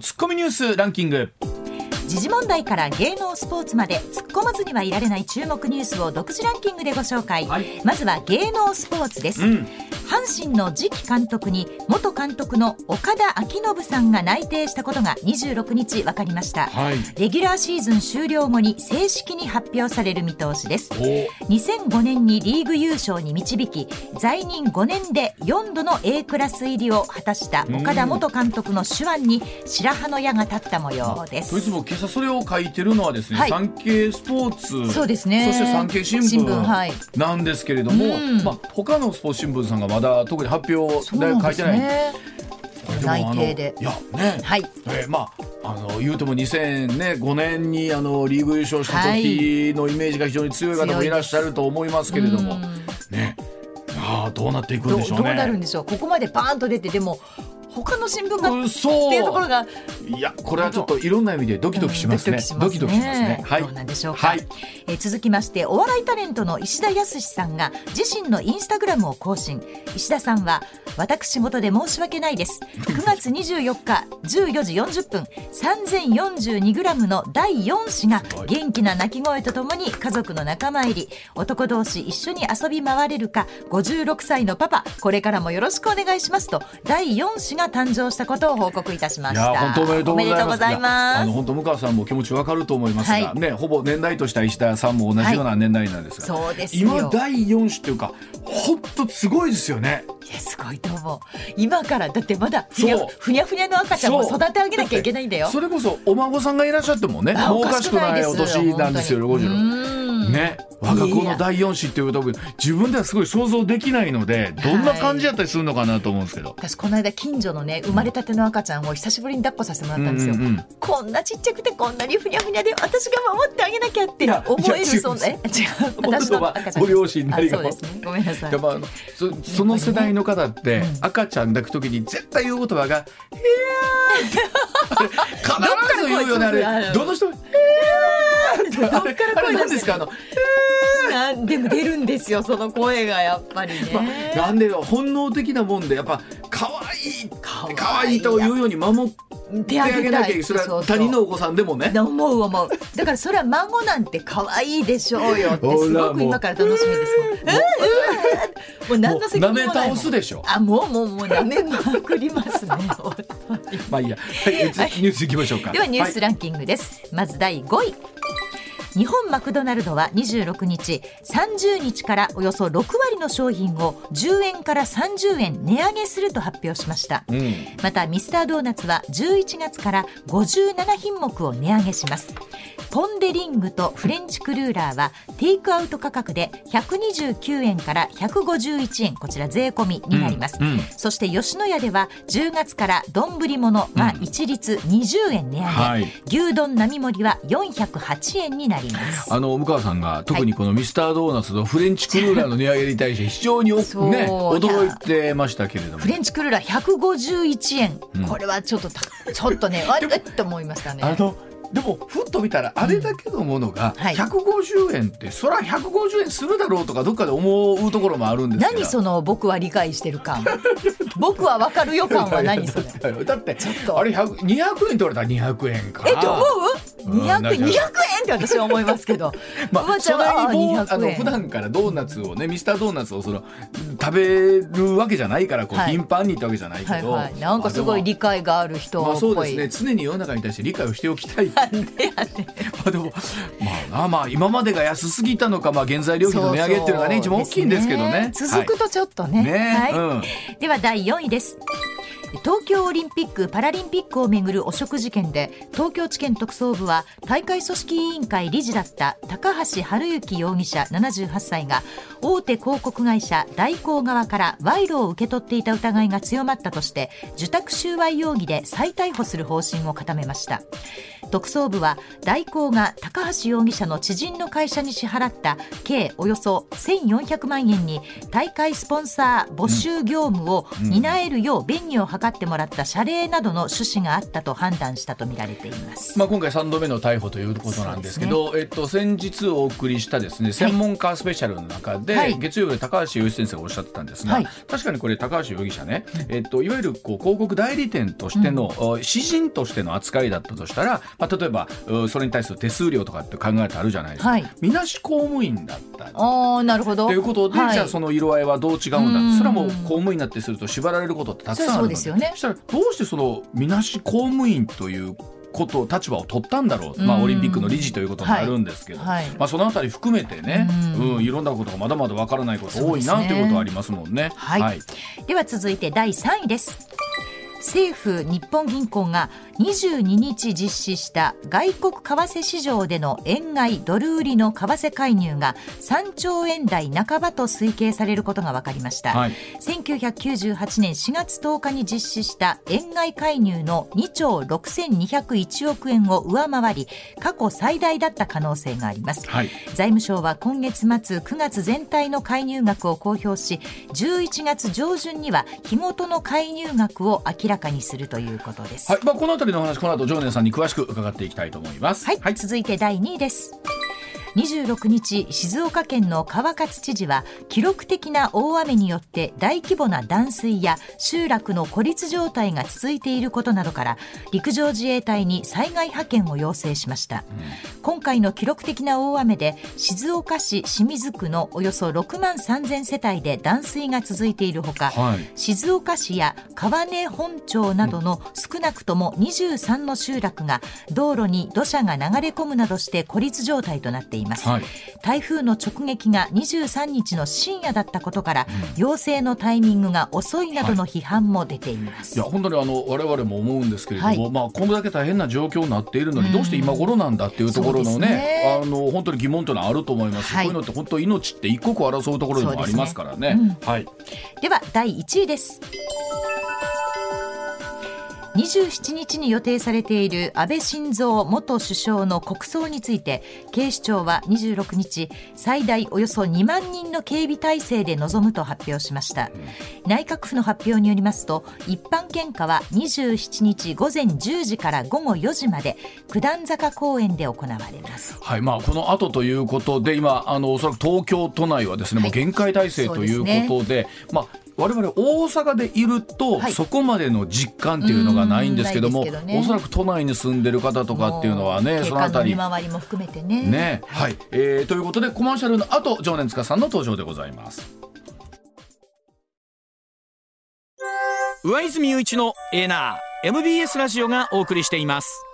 ツッコミニュースランキング。時事問題から芸能スポーツまで突っ込まずにはいられない注目ニュースを独自ランキングでご紹介、はい、まずは芸能スポーツです、うん、阪神の次期監督に元監督の岡田彰信さんが内定したことが26日分かりました、はい、レギュラーシーズン終了後に正式に発表される見通しです。2005年にリーグ優勝に導き在任5年で4度の A クラス入りを果たした岡田元監督の手腕に白羽の矢が立った模様です、今朝それを書いてるのはですね、はい、産経スポーツそうですね。そして産経新聞なんですけれども、はい、まあ他のスポーツ新聞さんがまだ特に発表で書いてない。ね、内定で。いやね、はい。えー、まああの言うても2005年にあのリーグ優勝した時のイメージが非常に強い方もい。らっしゃると思いますけれども、ね。ああどうなっていくんでしょうね。どうなるんでしょう。ここまでパーンと出てでも他の新聞がっていうところがいやこれはちょっといろんな意味でドキドキしますね、うん、ドキドキしますね。はい。どうなんでしょうか、はい、えー、続きましてお笑いタレントの石田康さんが自身のインスタグラムを更新。石田さんは私事で申し訳ないです。9月24日14時40分3042グラムの第4子が元気な泣き声とともに家族の仲間入り。男同士一緒に遊び回れるか56歳のパパこれからもよろしくお願いしますと第4子が誕生したことを報告いたしました。本当おめでとうございます。あの本当向川さんも気持ちわかると思いますが、はい、ねほぼ年代とした石田さんも同じような年代なんですが、はい、そうです今第4子っていうか本当すごいですよね。いやすごいと思う。今からだってまだふにゃふにゃふにゃの赤ちゃんも育て上げなきゃいけないんだよ。それこそお孫さんがいらっしゃってもねもうおかしくないお年なんですよ50ね。我が子の第4子っていうと自分ではすごい想像できないのでどんな感じやったりするのかなと思うんですけど、はい、私この間近所のね生まれたての赤ちゃんを久しぶりに抱っこさせてもらったんですよ、うんうんうん、こんなちっちゃくてこんなにふにゃふにゃで私が守ってあげなきゃって思えるそんな違う。私の赤ちゃん。ご両親なりがそうですね。ごめんなさい、まあ、そその世代の方って赤ちゃん抱くときに絶対言う言葉が「へやー」必ず言うよねあれどの人「へやー」って。あれあれ何ですか？あの「なん でも出るんですよその声がやっぱりね、まあ、なんで本能的なもんでやっぱ可愛い可愛いというように守ってあげなきゃそれは他人のお子さんでもね。思う思う。だからそれは孫なんて可愛いでしょうよってすごく今から楽しみです。もう何の責任もない。倒すでしょ。あもうもうもう舐めまくりますね。まあいいや、はい、ニュースいきましょうか。ではニュースランキングです、はい、まず第5位日本マクドナルドは26日30日からおよそ6割の商品を10円から30円値上げすると発表しました、うん、またミスタードーナツは11月から57品目を値上げしますポン・デ・リングとフレンチクルーラーはテイクアウト価格で129円から151円。こちら税込みになります、うんうん、そして吉野家では10月から丼物が一律20円値上げ、はい、牛丼並盛りは408円になります。あの向川さんが特にこのミスタードーナツとフレンチクルーラーの値上げに対して非常に、ね、驚いてましたけれども。フレンチクルーラー151円、うん、これはちょっとちょっとねあれと思いましたね。あのでもふっと見たらあれだけのものが150円って、そりゃ150円するだろうとかどっかで思うところもあるんです何その僕は理解してる感？僕は分かる予感は何それ？だってあれ200円って言われたら200円か。えと思う200円200円って私は思いますけど。まあそれにあの普段からドーナツをねミスタードーナツをその食べるわけじゃないからこう頻繁にってわけじゃないけど、なんかすごい理解がある人まあそうですね。常に世の中に対して理解をしておきたいなんでやねまあでもまあなまあ今までが安すぎたのかまあ原材料費の値上げっていうのがね一番大きいんですけどね。続くとちょっとね、はい。うん、では第4位です東京オリンピック・パラリンピックをめぐる汚職事件で東京地検特捜部は大会組織委員会理事だった高橋治之容疑者78歳が大手広告会社大広側から賄賂を受け取っていた疑いが強まったとして受託収賄容疑で再逮捕する方針を固めました。特捜部は大広が高橋容疑者の知人の会社に支払った計およそ1400万円に大会スポンサー募集業務を担えるよう便宜を図ってもらった謝礼などの趣旨があったと判断したとみられています。まあ今回3度目の逮捕ということなんですけど、ね、えっと先日お送りしたですね専門家スペシャルの中で、はい、月曜日高橋洋一先生がおっしゃってたんですが、はい、確かにこれ高橋容疑者ね、えっといわゆるこう広告代理店としての、うん、詩人としての扱いだったとしたら、まあ例えばそれに対する手数料とかって考えてあるじゃないですか。はい、みなし公務員だったあなるほど。ということで、はい、じゃあその色合いはどう違うんだそれはもう公務員になってすると縛られることってたくさんあるのでそね、したらどうしてそのみなし公務員ということ立場を取ったんだろう、まあ、オリンピックの理事ということになるんですけど、はい。はい、まあ、そのあたり含めてね、うん、うん、いろんなことがまだまだわからないこと多いな、ね、ということはありますもんね。はい、はい、では続いて第3位です。政府日本銀行が22日実施した外国為替市場での円買いドル売りの為替介入が3兆円台半ばと推計されることが分かりました、はい、1998年4月10日に実施した円買い介入の2兆6201億円を上回り過去最大だった可能性があります、はい、財務省は今月末9月全体の介入額を公表し11月上旬には日ごとの介入額を明らかにするということです、はい。まあ、このあたりりの話この後常念さんに詳しく伺っていきたいと思います。はい、はい、続いて第2位です。26日静岡県の川勝知事は記録的な大雨によって大規模な断水や集落の孤立状態が続いていることなどから陸上自衛隊に災害派遣を要請しました、うん、今回の記録的な大雨で静岡市清水区のおよそ6万3000世帯で断水が続いているほか、はい、静岡市や川根本町などの少なくとも23の集落が道路に土砂が流れ込むなどして孤立状態となっていますいます、はい、台風の直撃が23日の深夜だったことから、うん、要請のタイミングが遅いなどの批判も出ています、はい、いや本当にあの我々も思うんですけれども、はい、まあこれだけ大変な状況になっているのに、どうして今頃なんだっていうところのねね、あの本当に疑問というのはあると思います、こういうのって本当命って一刻を争うところでもありますからね、ね。うん、はい。では第1位です27日に予定されている安倍晋三元首相の国葬について警視庁は26日最大およそ2万人の警備体制で臨むと発表しました。内閣府の発表によりますと一般献花は27日午前10時から午後4時まで九段坂公園で行われます。はいまあこの後ということで今あのおそらく東京都内はですね、はい、もう限界体制ということで、ね、まあ我々大阪でいると、はい、そこまでの実感っていうのがないんですけども、ね、おそらく都内に住んでる方とかっていうのはねそのあたり。回りも含めてね。ね。はい、えー、ということでコマーシャルの後常念塚さんの登場でございます。上泉雄一のエーナー MBS ラジオがお送りしています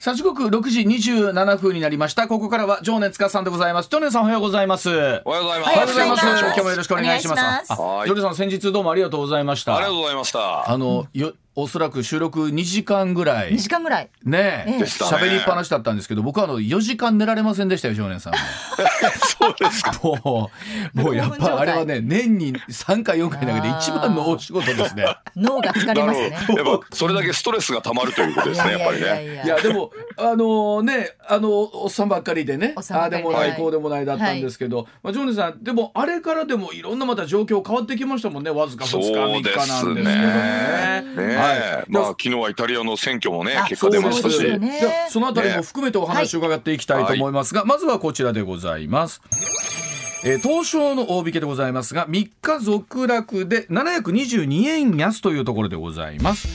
さあ時刻6時27分になりました。ここからは常念塚さんでございます。常念さんおはようございます。おはようございます。おはようございます。今日もよろしくお願いします。常念さん先日どうもありがとうございました。ありがとうございました。あのよおそらく収録2時間ぐらい。2時間ぐらい。ねえ。喋、ね、りっぱなしだったんですけど、僕はあの、4時間寝られませんでしたよ、少年さん そうですか。もう、もうやっぱあれはね、年に3回4回だけで一番の大仕事ですね。脳が疲れますね。やっぱ、それだけストレスがたまるということですね、やっぱりね。いや、でも、あのー、ね、あの、おっさんばっかりでね、ああでもない、こうでもないだったんですけど、はい、まあ、ジョーネさん、でも、あれからでもいろんなまた状況変わってきましたもんね、わずか2日、3日なんですけどね。ねはい。まあ昨日はイタリアの選挙もね結果出ましたし。そ,、ね、そのあたりも含めてお話を伺っていきたいと思いますが、はい、まずはこちらでございます。えー、東証の大引けでございますが3日続落で722円安というところでございます、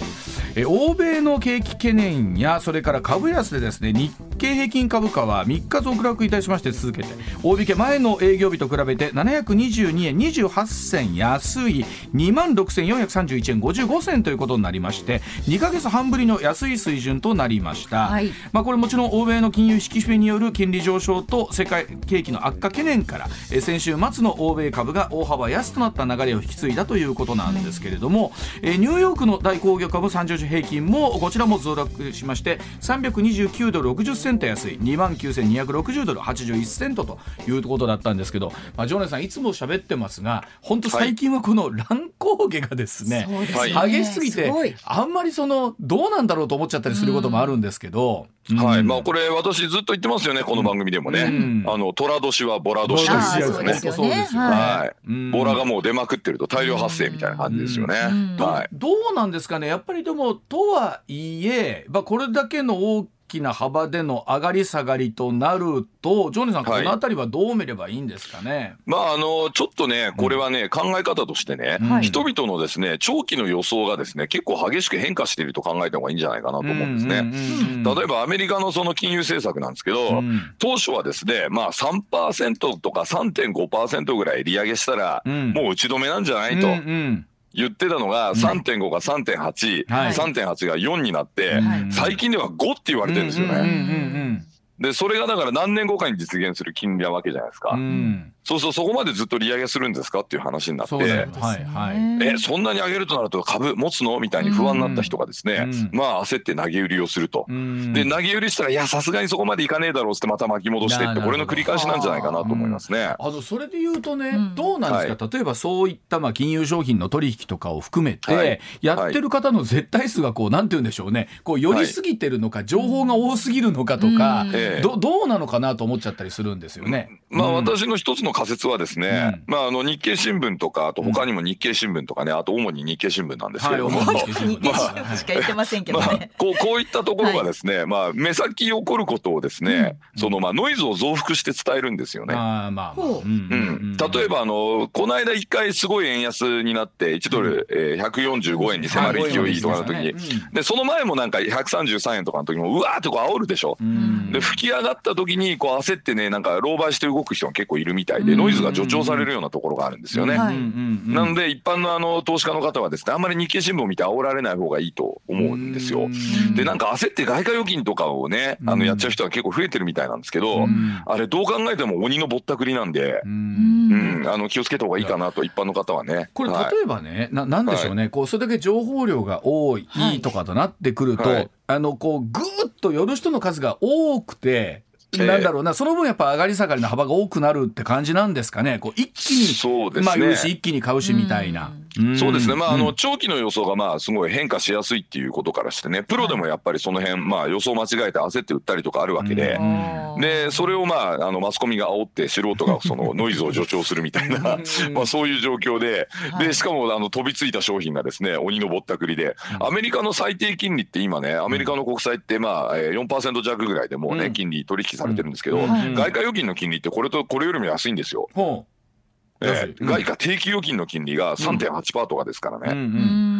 えー、欧米の景気懸念やそれから株安でですね日経平均株価は3日続落いたしまして続けて大引け前の営業日と比べて722円28銭安い2万6431円55銭ということになりまして2か月半ぶりの安い水準となりました、はい、まあ、これもちろん欧米の金融引き締めによる金利上昇と世界景気の悪化懸念からえ先週末の欧米株が大幅安となった流れを引き継いだということなんですけれども、えニューヨークの大工業株30種平均もこちらも増落しまして329ドル60センセント安い。2万9260ドル81セントということだったんですけど、まあ、ジョネさんいつも喋ってますが本当最近はこの乱高下がですね、はい、激しすぎてあんまりそのどうなんだろうと思っちゃったりすることもあるんですけど、うん、はい。まあこれ私ずっと言ってますよねこの番組でもね、うん、あの寅年はボラ年ですねそうですよね。はい、ボラがもう出まくってると大量発生みたいな感じですよね、はい、どうなんですかね。やっぱりでもとはいえ、まあ、これだけの大きな幅での上がり下がりとなるとジョニーさん、この辺りはどう見ればいいんですかね？まああのちょっとねこれはね、うん、考え方としてね、はい、人々のですね長期の予想がですね結構激しく変化していると考えた方がいいんじゃないかなと思うんですね。例えばアメリカのその金融政策なんですけど、うん、当初はですねまあ3%とか3.5%ぐらい利上げしたら、もう打ち止めなんじゃないと。うんうん言ってたのが3.5が3.8、はい、3.8が4になって、最近では5って言われてるんですよね。でそれがだから何年後かに実現する金利なわけじゃないですか。うんそうそうそこまでずっと利上げするんですかっていう話になって、はいはい、えそんなに上げるとなると株持つの？みたいに不安になった人がですね、まあ焦って投げ売りをすると、で投げ売りしたらいやさすがにそこまでいかねえだろうってまた巻き戻していってこれの繰り返しなんじゃないかなと思いますね。あのそれで言うとね、どうなんですか、例えばそういったまあ金融商品の取引とかを含めて、やってる方の絶対数がこうなんて言うんでしょうね。こう寄りすぎてるのか、情報が多すぎるのかとか、どどうなのかなと思っちゃったりするんですよね。まあ私の一つの仮説はですねまあ、あの日経新聞とかあと他にも日経新聞とかねあと主に日経新聞なんですけれども、はい、日経新聞しか言ってませんけどね、まあ、こうこういったところがですね、はい、まあ、目先起こることをですね、うん、そのまあノイズを増幅して伝えるんですよね。あまあまあ。う。ん、例えばあのこの間一回すごい円安になって1ドル、うん。えー、145円に迫る勢いとかの時に、でその前もなんか133円とかの時もうわーってこう煽るでしょ。うん、で吹き上がった時にこう焦ってねなんか狼狽して動く人が結構いるみたいでノイズが助長されるようなところがあるんですよね。はい、なので一般のあの投資家の方はですねあんまり日経新聞を見て煽られない方がいいと思うんですよ。でなんか焦って外貨預金とかをねあのやっちゃう人は結構増えてるみたいなんですけどあれどう考えても鬼のぼったくりなんでうん。あの気をつけた方がいいかなと一般の方はね。これ例えばね、はい、ななんでしょうね、はい、こうそれだけ情報量が多いとかとなってくると、はい、あのこうぐーっと寄る人の数が多くてなんだろうな、その分やっぱ上がり下がりの幅が多くなるって感じなんですかね。こう一気に、そうですね、まあ、うし一気に買うしみたいな。そうですね。まあ、あの、長期の予想がまあ、すごい変化しやすいっていうことからしてね、プロでもやっぱりその辺、まあ、予想間違えて焦って売ったりとかあるわけで、で、それをまあ、あの、マスコミが煽って素人がその ノイズを助長するみたいな、まあ、そういう状況で、で、しかも、あの、飛びついた商品がですね、鬼のぼったくりで、アメリカの最低金利って今ね、アメリカの国債ってまあ、4%弱ぐらいでもうね、金利取引されてるんですけど、外貨預金の金利ってこれとこれよりも安いんですよ。えー、外貨定期預金の金利が3.8%とかですからね、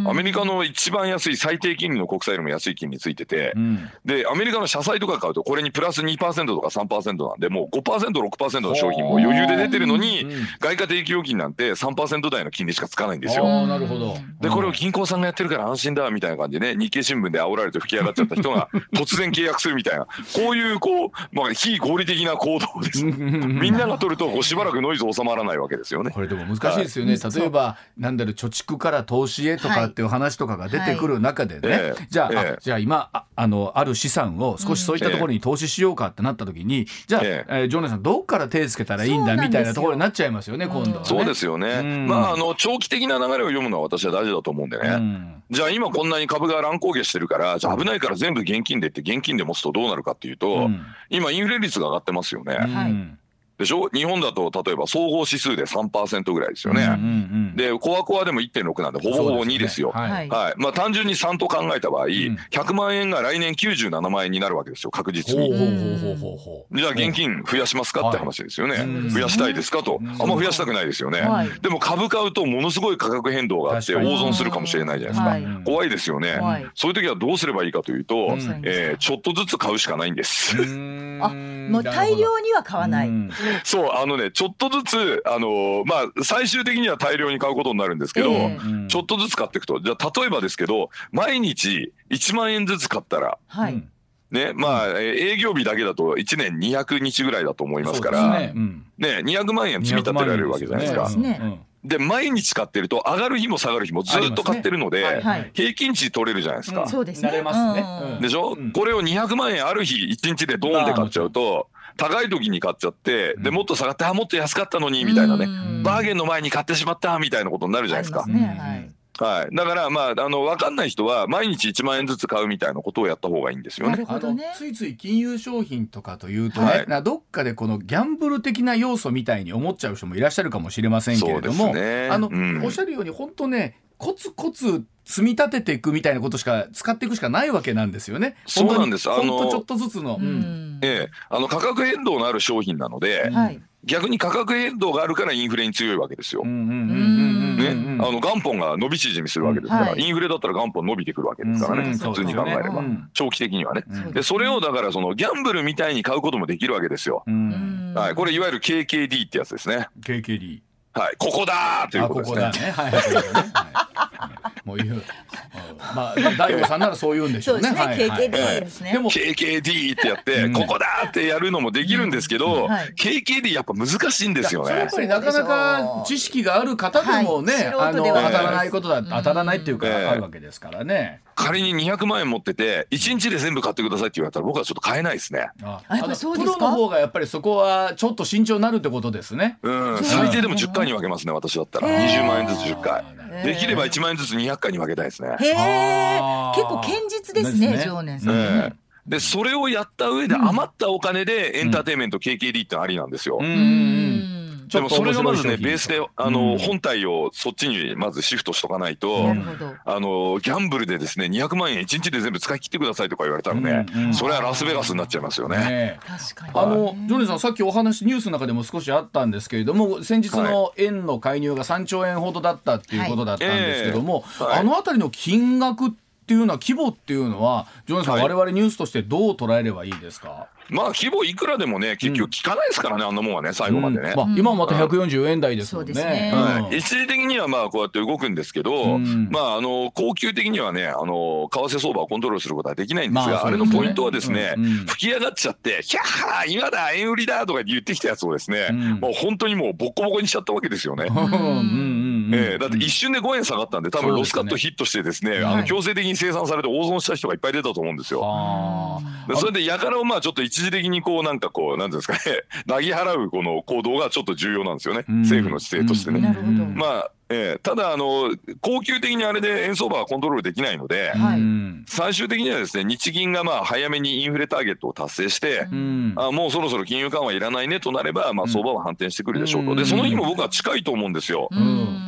アメリカの一番安い最低金利の国債よりも安い金利ついてて、うん、でアメリカの社債とか買うとこれにプラス2%とか3%なんでもう 5%6% の商品も余裕で出てるのに、外貨定期預金なんて3%台の金利しかつかないんですよ。なるほど。でこれを銀行さんがやってるから安心だみたいな感じでね日経新聞で煽られて吹き上がっちゃった人が 突然契約するみたいなこういうこう、まあ、非合理的な行動です。みんなが取るとこうしばらくノイズ収まらないわけですよね。これでも難しいですよね、例えばなんだろう貯蓄から投資へとかっていう話とかが出てくる中でね、はいはい、じゃあえー、じゃあ今ああのある資産を少しそういったところに投資しようかってなった時に、じゃあ、えー、ジョーナさんどっから手つけたらいいんだみたいなところになっちゃいますよね今度は、ね、そうですよね、まああの長期的な流れを読むのは私は大事だと思うんでね、じゃあ今こんなに株が乱高下してるからじゃあ危ないから全部現金でって現金で持つとどうなるかっていうと、今インフレ率が上がってますよね。はいでしょ？日本だと例えば総合指数で3%ぐらいですよね。うんうんうん、でコアコアでも1.6なんでほぼほぼ2ですよ。すね、はい、はい、まあ、単純に3と考えた場合、うん、100万円が来年97万円になるわけですよ確実に。じゃあ現金増やしますかって話ですよね。はい、増やしたいですかと、あんま増やしたくないですよね。はい、でも株買うとものすごい価格変動があって大損するかもしれないじゃないですか。怖いですよね。そういう時はどうすればいいかというと、えー、ちょっとずつ買うしかないんです。あもう大量には買わない。そうあのねちょっとずつあのまあ最終的には大量に買うことになるんですけど、えー、ちょっとずつ買っていくと。じゃあ例えばですけど毎日1万円ずつ買ったら、はい、ねまあ、営業日だけだと1年200日ぐらいだと思いますからね,、うん、ね200万円積み立てられるわけじゃないですか。で毎日買ってると上がる日も下がる日もずっと買ってるので、平均値取れるじゃないですか。そうですね。慣れますね。うん。うんでしょ、うん。これを200万円ある日1日でドーンって買っちゃうと高い時に買っちゃってでもっと下がってあもっと安かったのにみたいなね。うん。バーゲンの前に買ってしまったみたいなことになるじゃないですか。はい。はい、だからまああの分かんない人は毎日1万円ずつ買うみたいなことをやった方がいいんですよなね。るほどね。あのついつい金融商品とかというとね、はい。などっかでこのギャンブル的な要素みたいに思っちゃう人もいらっしゃるかもしれませんけれども、そうですね。あの、うん。おっしゃるように本当ねコツコツ積み立てていくみたいなことしか使っていくしかないわけなんですよね。そうなんです。あのちょっとずつの、ううん。んええ、あの価格変動のある商品なので、はい。逆に価格変動があるからインフレに強いわけですよ。うんうんうんうんうんね、うんうん。あの元本が伸び縮みするわけですから、はい。インフレだったら元本伸びてくるわけですからね、うん普通に考えれば、うん。長期的にはね。うん。でそれをだからそのギャンブルみたいに買うこともできるわけですよ。うん。はい、これいわゆる KKD ってやつですね。KKD はい、ここだーということですね。あここだ。ね。はい。はい。そうですねはい。もう言う、うん。まあ大悟さんならそう言うんでしょね。そううですね。はいはい。KKD ですね。でも KKD ってやって、うん。ここだーってやるのもできるんですけど、うん。はい。KKD やっぱ難しいんですよね。やっ。ぱりなかなか知識がある方でもね、はいあの当たらないことだ、当たらないっていうかええあるわけですからね。仮に200万円持ってて1日で全部買ってくださいって言われたら僕はちょっと買えないですね。ああやっぱりそうですか？プロの方がやっぱりそこはちょっと慎重になるってことですね。うん、最低でも10回に分けますね私だったら。へー。20万円ずつ10回できれば1万円ずつ200回に分けたいですね。へえ結構堅実ですねですね。常年さんえね。えでそれをやった上で余ったお金でエンターテインメント KKD ってのありなんですよ。うんでもそれがまずねベースであの、うん。本体をそっちにまずシフトしとかないと、なるほど。あのギャンブルでですね200万円1日で全部使い切ってくださいとか言われたらね、うんうん。それはラスベガスになっちゃいますよね。ねえ。確かに。あのジョニーさんさっきお話ニュースの中でも少しあったんですけれども先日の円の介入が3兆円ほどだったっていうことだったんですけども、はい。ええはい。あのあたりの金額っていうのは規模っていうのはジョニーさん、はい。我々ニュースとしてどう捉えればいいですか、まあ規模いくらでもね結局効かないですからね、あんなもんはね最後までね。うん。まあ、今はまた140円台ですもんね。一時的にはまあこうやって動くんですけど、うん。まああの恒久的にはねあの為替相場をコントロールすることはできないんですが、まああ、れのポイントはですね、うん。うん。吹き上がっちゃって「ひゃー今だ円売りだ!」とか言ってきたやつをですね、うん。もう本当にもうボッコボコにしちゃったわけですよね。うんうんうん。うんええだって一瞬で5円下がったんで多分ロスカットヒットしてですねあはい。の強制的に生産されて大損した人がいっぱい出たと思うんですよ。それでやからをまあちょっと一時的にこうなんかこうなんていうんですかね 投げ払うこの行動がちょっと重要なんですよね、うん。政府の姿勢としてね。まあええただあの恒久的にあれで円相場はコントロールできないので、最終的にはですね日銀がまあ早めにインフレターゲットを達成して、うん。あもうそろそろ金融緩和いらないねとなれば、まあ、相場は反転してくるでしょうと、うん。でその日も僕は近いと思うんですよ。うん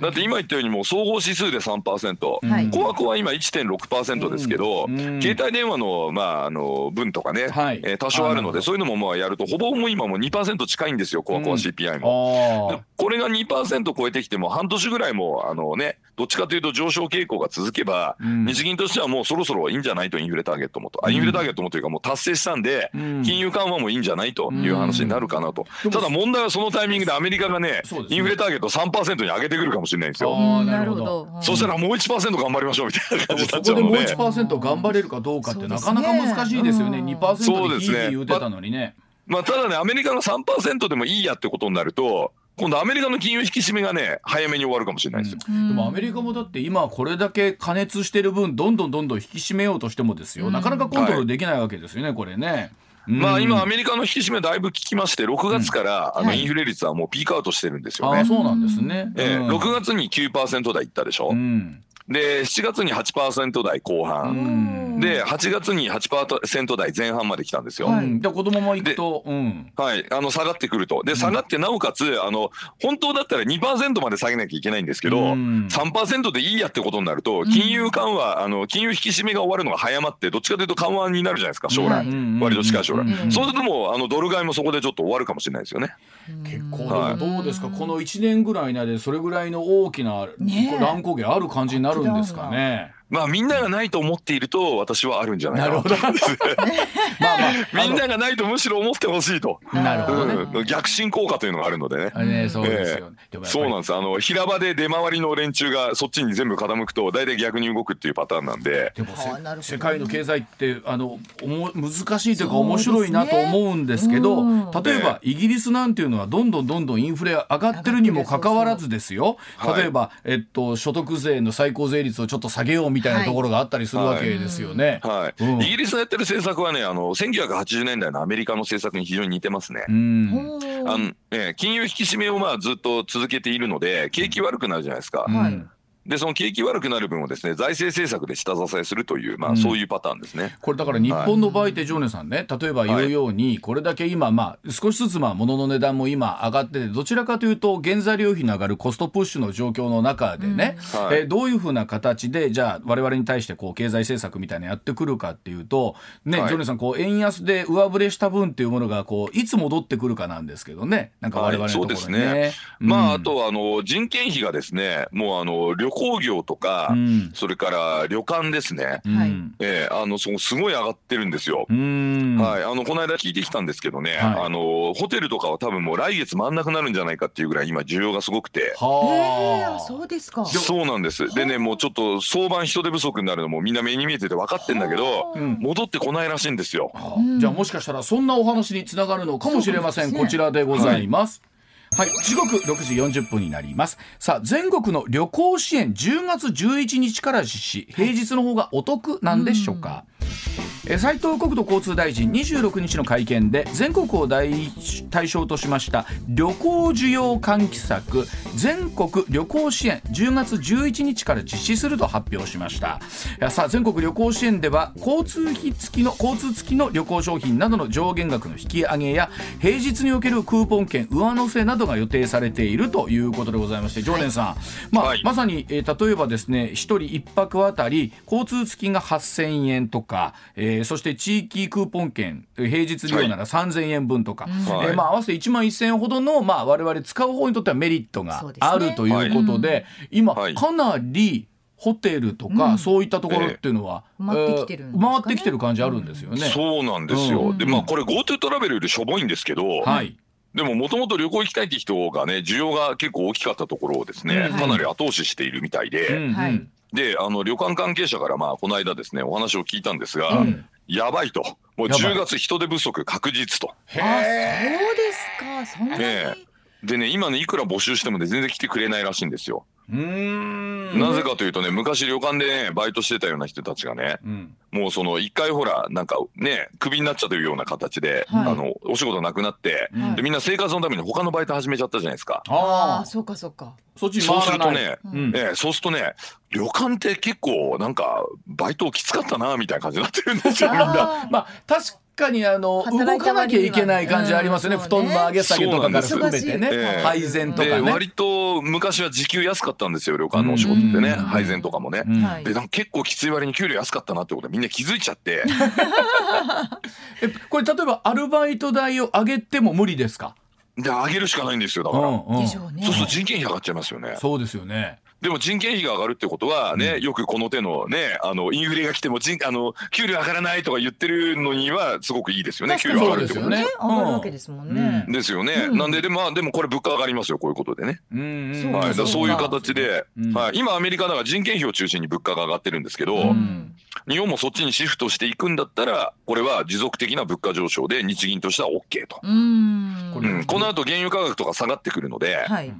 だって今言ったようにもう総合指数で3%、はい。コアコア今1.6%ですけど、うん。携帯電話の,、まあ、あの分とかね、はい。えー多少あるのでそういうのもまあやるとほぼもう今もう2%近いんですよコアコア CPI も。あでこれが2%超えてきても半年ぐらいもあのねどっちかというと上昇傾向が続けば、うん。日銀としてはもうそろそろいいんじゃないとインフレターゲットもとあインフレターゲットもというかもう達成したんで、うん。金融緩和もいいんじゃないという話になるかなと、うん。ただ問題はそのタイミングでアメリカがねインフレターゲットを3%に上げてくるかもしれないんですよ。ななるほど。そしたらもう1%頑張りましょうみたいな感じになそこでもうっちゃうので。1%頑張れるかどうかってなかなか難しいですよね。うん2%でヒそうですねーヒー言うてたのにね。まあ、ただね、アメリカが3%でもいいやってことになると、今度アメリカの金融引き締めがね、早めに終わるかもしれないですよ。でもアメリカもだって今これだけ加熱してる分どんどんどんどん引き締めようとしてもですよ、なかなかコントロールできないわけですよね、これね。まあ今アメメリカの引き締めだいぶ効きまして6月からあのはいインフレ率はもうピークアウトしてるんですよね。ああそうなんですね。ええうん。6月に9%台いったでしょ、うん。で7月に8%台後う半、んで8月に8%台前半まで来たんですよ。はい。子供も行くと、うん、はい、あの下がってくると。で、下がって、なおかつ、あの、本当だったら2%まで下げなきゃいけないんですけど、うん。3%でいいやってことになると、金融緩和、あの、金融引き締めが終わるのが早まって、どっちかというと緩和になるじゃないですか、将来。うん。割と近い将来。うん。そうするともう、あの、ドル買いもそこでちょっと終わるかもしれないですよね。結構どうですか、この1年ぐらいなでそれぐらいの大きな乱高下ある感じになるんですかね？まあみんながないと思っていると私はあるんじゃないかな。なるほど。まあまあみんながないとむしろ思ってほしいと、なるほどね。うん、逆進効果というのがあるのでね。ねそうですよね。でもやっぱり。そうなんです。あの平場で出回りの連中がそっちに全部傾くと大体逆に動くっていうパターンなんで。でもせはあなるほど。ね世界の経済ってあのおも難しいというか面白いなと思うんですけどそうですね。例えばイギリスなんていうのはどんどんどんどんインフレ上がってるにもかかわらずですよ。はい。例えば、えっと、所得税の最高税率をちょっと下げようみたいなところがあったりするわけですよね。はい、うんイギリスがやってる政策はねあの1980年代のアメリカの政策に非常に似てますね。うんあのえー金融引き締めをまあずっと続けているので景気悪くなるじゃないですか。はいでその景気悪くなる分をですね財政政策で下支えするというまあそういうパターンですね。これだから日本の場合って常念さんね例えば言うようにこれだけ今まあ少しずつまあ物の値段も今上がっててどちらかというと原材料費の上がるコストプッシュの状況の中でね、うん。はい。えーどういうふうな形でじゃあ我々に対してこう経済政策みたいなのやってくるかっていうとね、はい。常念さんこう円安で上振れした分っていうものがこういつ戻ってくるかなんですけどねなんか我々のところにね。はい。そうですまああうんとはあの人件費がですねもうあの旅行業とか、うん。それから旅館ですね、うん。はい。えーあのそのすごい上がってるんですよ。うん。はい、あのこの間聞いてきたんですけどね、はい。あのホテルとかは多分もう来月回んなくなるんじゃないかっていうぐらい今需要がすごくて。ええはあ。あそうですか。そうなんです。でね、もうちょっと相場人手不足になるのもみんな目に見えてて分かってんだけど、うん。戻ってこないらしいんですよ。はあじゃあもしかしたらそんなお話につながるのかもしれません、こちらでございます。はい、時刻6時40分になります。さあ、全国の旅行支援10月11日から実施。平日の方がお得なんでしょうか？えー斉藤国土交通大臣26日の会見で全国を大対象としました旅行需要喚起策全国旅行支援10月11日から実施すると発表しました。さあ全国旅行支援では交通費付きの交通付きの旅行商品などの上限額の引き上げや平日におけるクーポン券上乗せなどが予定されているということでございまして常連さん、まあはい。まさに、えー例えばですね1人1泊あたり交通付きが8000円とか、えーそして地域クーポン券えー平日利用なら3000円分とか、はい。えーまあ、合わせて1万1000円ほどの、まあ、我々使う方にとってはメリットがあるということで今、はい。かなりホテルとか、そういったところっていうのは、ええ回ってきてるねえー回ってきてる感じあるんですよね。そうなんですよ。うん。で、まあこれ GoTo トラベルよりしょぼいんですけど、はい。でももともと旅行行きたいって人がね、需要が結構大きかったところをですね、うん。かなり後押ししているみたいで、で、あの旅館関係者からまあこの間ですね、お話を聞いたんですが、うんやばいと。もうやばい10月人手不足確実と。へそうですかそんなに、えでね、今ね、いくら募集してもね、全然来てくれないらしいんですよ。うーん。なぜかというとね、昔旅館でね、バイトしてたような人たちがね、うん。もうその一回ほら、なんかね、クビになっちゃってるような形で、はい。あの、お仕事なくなって、うんで、みんな生活のために他のバイト始めちゃったじゃないですか。ああああそうかそうか。そっちにそうするとね、うん。ええそうするとね、旅館って結構なんか、バイトきつかったな、みたいな感じになってるんですよ、みんな。まあ確かにあの動かなきゃいけない感じありますよね、うん布団の上げ下げとかから含めてね。配膳とで、かね。割と昔は時給安かったんですよ、旅館のお仕事ってね、うん。配膳とかもね。で、なんか結構きつい割に給料安かったなってことでみんな気づいちゃって、えこれ例えばアルバイト代を上げても無理ですか、で、上げるしかないんですよ、だから。そうすると人件費上がっちゃいますよね。そうですよね。でも人件費が上がるってことはね、よくこの手のね、あの、インフレが来ても人、あの、給料上がらないとか言ってるのにはすごくいいですよね、給料上がるってことそうですよね。ね上がるわけですもんね、うん。ですよね。うん。なんで、で、まあ、でもこれ物価上がりますよ、こういうことでね。うんうんそうはい。だからそそういう形で、うん。はい。今アメリカだから人件費を中心に物価が上がってるんですけど、うん。日本もそっちにシフトしていくんだったら、これは持続的な物価上昇で日銀としては OK と。うーん。この後原油価格とか下がってくるので、はいはい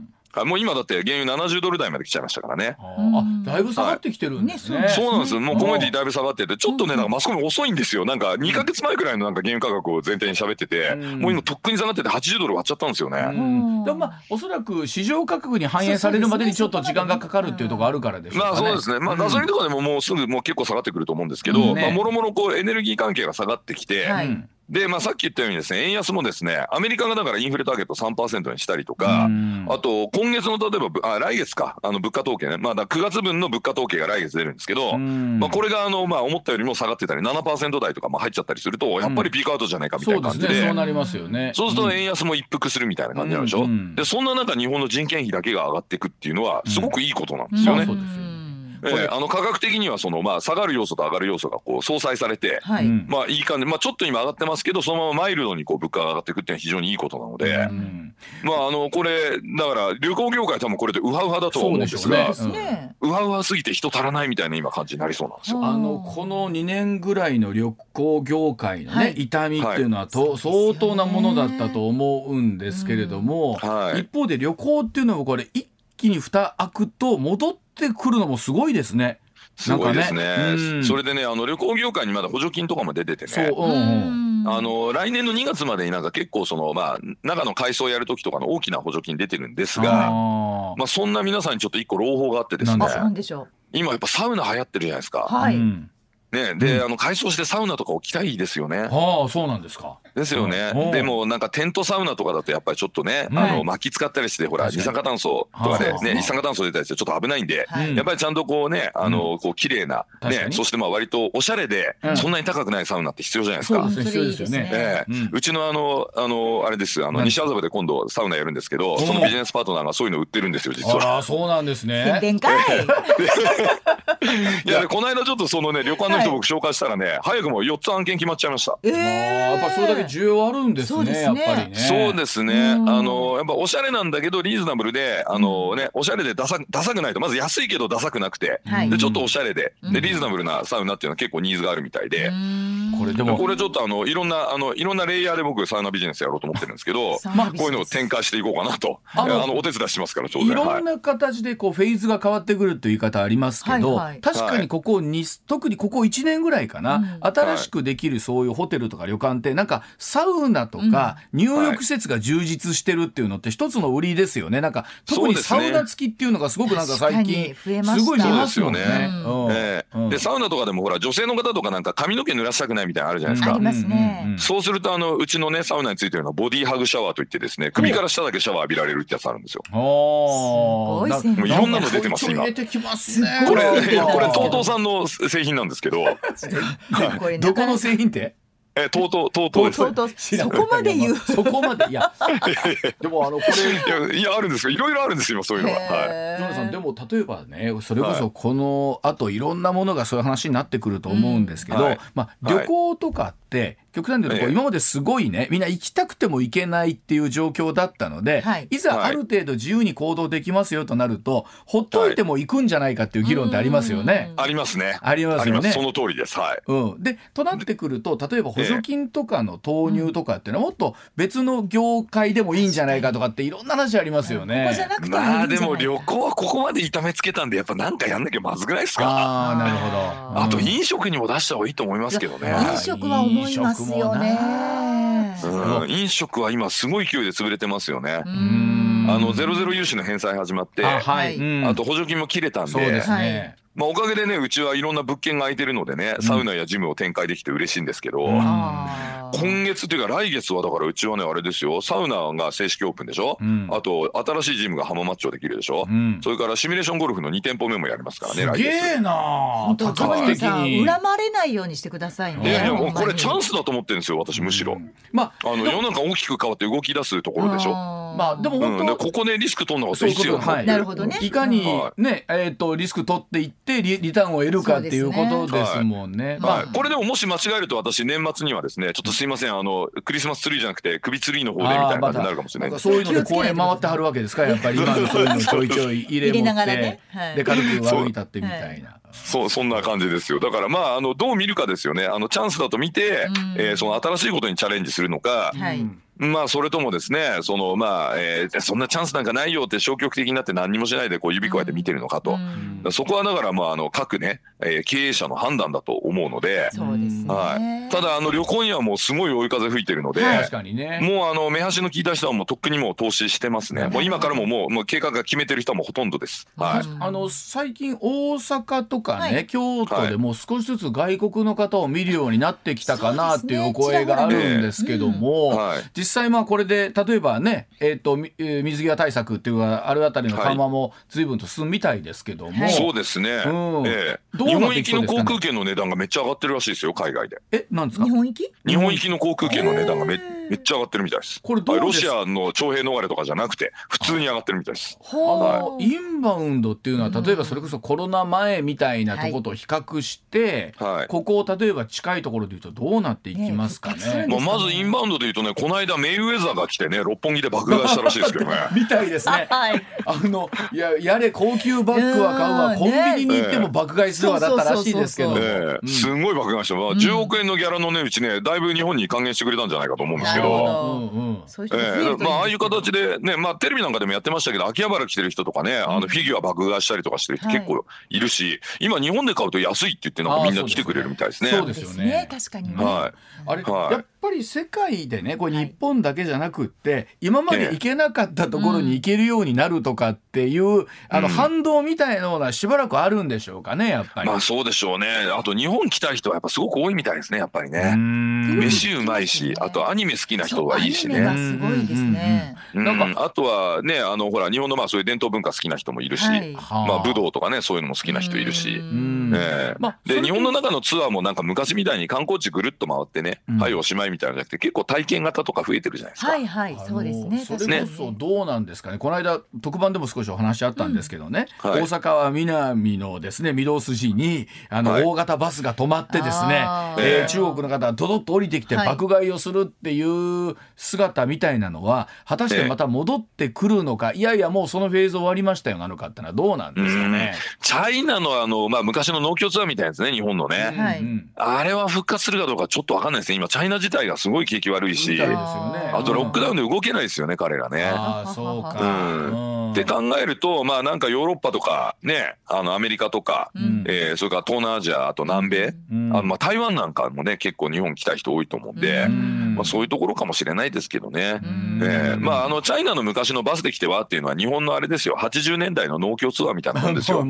もう今だって原油70ドル台まで来ちゃいましたからね。あだいぶ下がってきてるんですね。ねそうなんですよ。もううんコメディだいぶ下がってて、ちょっとね、なんかマスコミ遅いんですよ。なんか2ヶ月前くらいのなんか原油価格を前提に喋ってて、うんもう今とっくに下がってて80ドル割っちゃったんですようね。んでもまあおそらく市場価格に反映されるまでにちょっと時間がかかるっていうところあるからでしょうかね。まあそうですね。まあうんガソリンとかでももうすぐもう結構下がってくると思うんですけど、うんねまあもろもろこうエネルギー関係が下がってきて、はいうんで、まあさっき言ったようにですね、円安もですね、アメリカがだからインフレターゲット3%にしたりとか、うん。あと今月の例えばぶあ来月か、あの物価統計ね、まあだ9月分の物価統計が来月出るんですけど、うん。まあこれがあのまあ思ったよりも下がってたり7%台とかも入っちゃったりすると、やっぱりピークアウトじゃないかみたいそうですね。な感じで。そうなりますよね。そうすると円安も一服するみたいな感じなんでしょ、うんうんでそんな中日本の人件費だけが上がっていくっていうのはすごくいいことなんですうん。よね。そうですよええ。あの価格的にはそのまあ下がる要素と上がる要素がこう相殺されて、はい、うん。まあいい感じ、まあちょっと今上がってますけど、そのままマイルドにこう物価が上がっていくっていうのは非常にいいことなので、うん。まああのこれだから旅行業界多分これでウハウハだとは思うんですが、そうでしょうねね。ウハウハすぎて人足らないみたいな今感じになりそうなんですよ。あのこの2年ぐらいの旅行業界のね、はい。痛みっていうのはと、そうですよね相当なものだったと思うんですけれども、はい。一方で旅行っていうのもこれ一気に蓋開くと戻ってくるのもすごいですね。すごいですね。ねうんそれでねあの旅行業界にまだ補助金とかも出ててね。うんうんあの来年の2月までになんか結構そのまあ中の改装やる時とかの大きな補助金出てるんですが、あまあそんな皆さんにちょっと一個朗報があってですねなんあ、なんでしょ今やっぱサウナ流行ってるじゃないですう。か。はい。うんねで、あの改装してサウナとか置きたいですよね。はあそうなんですか。ですよね。うん。でもなんかテントサウナとかだとやっぱりちょっとね、はいあの薪使ったりしてほら二酸化炭素とかではいね二酸化炭素出たりしてちょっと危ないんで、はいやっぱりちゃんとこうねあのこう綺麗なねそしてまあ割とおしゃれでうん。そんなに高くないサウナって必要じゃないですか。そう。ですね必要ですよね。ええ。うん。うちのあのあのあれですあの何西麻布で今度サウナやるんですけどおそのビジネスパートナーがそういうの売ってるんですよ実あは。らそうなんです宣ね。伝かい。いやでこの間ちょっとそのね旅館の人僕紹介したらね早くも4つ案件決まっちゃいました。えあーやっぱそれだけ需要あるんですねそうですね。やっぱりね。そうですね。うん。あのやっぱおしゃれなんだけどリーズナブルであのねおしゃれでダサダサくないとまず安いけどダサくなくて、はい。でちょっとおしゃれでうん。でリーズナブルなサウナっていうのは結構ニーズがあるみたいで。でこれでもこれちょっとあのいろんなあのいろんなレイヤーで僕サウナビジネスやろうと思ってるんですけど、サウナビジネスこういうのを展開していこうかなと、あのお手伝いしますからちょうどい。いろんな形でこうフェーズが変わってくるという言い方ありますけど、確かにここに特にここ1年ぐらいかな、うん。新しくできるそういうホテルとか旅館ってなんかサウナとか入浴施設が充実してるっていうのって一つの売りですよね。なんか特にサウナ付きっていうのがすごくなんか最近すごい見ますもんね。そうですよね。うん。ええ。うん。でサウナとかでもほら女性の方とかなんか髪の毛濡らしたくないみたいなのあるじゃないですか。ありますね。うん。うんうんそうするとあのうちのねサウナについてるのはボディハグシャワーといってですね首から下だけシャワー浴びられるってやつあるんですよ。すごいもういろんなの出てます今。出てきますね。これこれ TOTO さんの製品なんですけど、どこの製品って？え TOTO TOTO です。とうとう知らんそこまで言う。そこまでいや でもあのこれ いやいやあるんですよいろいろあるんですよ今そういうのは。はい。ジョナさんでも例えばねそれこそこのあといろんなものがそういう話になってくると思うんですけど、うんはいまあ、旅行とかって、極端に言うと今まですごいねみんな行きたくても行けないっていう状況だったので、はいい、ざある程度自由に行動できますよとなるとほっといても行くんじゃないかっていう議論ってありますよね。ありますね。ありますよねその通りです。はい。うん、でとなってくると例えば補助金とかの投入とかっていうのはもっと別の業界でもいいんじゃないかとかっていろんな話ありますよね。まあでも旅行はここまで痛めつけたんでやっぱなんかやんなきゃまずくないですか。ああなるほど。ああとうん飲食にも出した方がいいと思いますけどね。あ飲食は思いますよね。うん、飲食は今すごい勢いで潰れてますよね。ん。あのゼロゼロ融資の返済始まって、ああはい、うん。と補助金も切れたんそうでで、すね。まあおかげでねうちはいろんな物件が空いてるのでね、サウナやジムを展開できて嬉しいんですけど、うん。今月というか来月はだからうちはねあれですよ。サウナが正式オープンでしょ、うん。あと新しいジムが浜松町できるでしょ、うん。それからシミュレーションゴルフの2店舗目もやりますからねす来月。げえな多角的ニーさ。恨まれないようにしてくださいね。いやいやもうこれチャンスだと思ってるんですよ私むしろ、うん。まああの世の中大きく変わって動き出すところでしょ、まあでもうん、本当、でここでリスク取るのがそういう必要ことはいなるほどね。いかにはね、えっ、とリスク取っていってリリターンを得るかっていうことですもんね。まあ、はい、これでももし間違えると私年末にはですねちょっとすいません。あのクリスマスツリーじゃなくて首ツリーの方でみたいな感じになるかもしれないで。すんかそういうので公園回ってはるわけですか？やっぱり今のそういうのちょいちょい入れ持 入れながらって、ね。はい。で軽く歩いたってみたいな。そうそんな感じですよ。だからまああのどう見るかですよね。あのチャンスだと見て、うん。えーその新しいことにチャレンジするのか、はい。まあそれともですねそのまあ、えーそんなチャンスなんかないよって消極的になって何にもしないでこう指くわえて見てるのかと、うん。そこはだからまああの各ね、えー経営者の判断だと思うので、そうですね。はい、ただあの旅行にはもうすごい追い風吹いてるので、確かにね。もうあの目端の効いた人はもうとっくにもう投資してますね。もう今からももうもう計画が決めてる人はもうほとんどです。はい。うんあの最近大阪とかね、はい。京都でも少しずつ外国の方を見るようになってきたかなっていうお声があるんですけども、はい。実際まあこれで例えばね、えーとみえー水際対策っていうかあるあたりの緩和も随分と進むみたいですけども、はいそうですね。うん。ええ。ど日本行きの航空券の値段がめっちゃ上がってるらしいですよ海外で。えなんですか？日本行き？日本行きの航空券の値段がめめっちゃ上がってるみたいです。これどうロシアの徴兵逃れとかじゃなくて普通に上がってるみたいです。あ。のインバウンドっていうのは例えばそれこそコロナ前みたいなとこと比較して、はい。ここを例えば近いところでいうとどうなっていきますかね？ね。まあ、まずインバウンドで言うとねこの間メイウェザーが来てね六本木で爆買いしたらしいですけどね。みたいですね。はい。あのいややれ高級バッグは買うわ、うんコンビニに行っても爆買いするわ。だったらしいですけど。すごい爆買いした、まあ、10億円のギャラのねうちねだいぶ日本に還元してくれたんじゃないかと思うんですまあああいう形でね、まあ、テレビなんかでもやってましたけど秋葉原来てる人とかね、あのフィギュア爆買いしたりとかしてる人結構いるし、今日本で買うと安いって言ってなんかみんな来てくれるみたいですね。そうですよね。確かにね。はい。あれ、はい。やっぱり世界でねこれ日本だけじゃなくって、今まで行けなかったところに行けるようになるとかっていう、あのうん。反動みたいなのはしばらくあるんでしょうかねやっぱり。まあそうでしょうね。あと日本来たい人はやっぱすごく多いみたいですねやっぱりうね。ん。飯うまいし、あとアニメ好きな人はいいしね。そうアニメがすごいですね。うん。なんかあとはねあのほら日本のまあそういう伝統文化好きな人もいるし、はい。はまあ武道とかねそういうのも好きな人いるし。うん。ええ。まあで日本の中のツアーもなんか昔みたいに観光地ぐるっと回ってね、うん。はいおしまいみたいなのじゃなくて結構体験型とか増えてるじゃないですか。はいはいそうですね。それこそどうなんですかね。この間特番でも少しお話あったんですけどね、うん。はい。大阪は南のですね御堂筋にあの、はい。大型バスが止まってですねあ、えーー。中国の方がドドッと降りてきてはい。爆買いをするっていう姿みたいなのは果たしてまた戻ってくるのか、いやいやもうそのフェーズ終わりましたよなのかってのはどうなん。ですかね。チャイナのあの、まあ、昔の農協ツアーみたいなやつね日本のね、はい。うん。あれは復活するかどうかちょっとわかんないですね。今チャイナ自体がすごい景気悪いしあとロックダウンで動けないですよね彼らね。うって考えるとまあなんかヨーロッパとかねあのアメリカとか、うん。えーそれから東南アジアあと南米、うん。あのまあ台湾なんかもね結構日本来た人多いと思うんで、うん。まあ、そういうところかもしれないですけどね。うん。えーまああのチャイナの昔のバスで来てはっていうのは日本のあれですよ。80年代の農協ツアーみたいなもんですよ。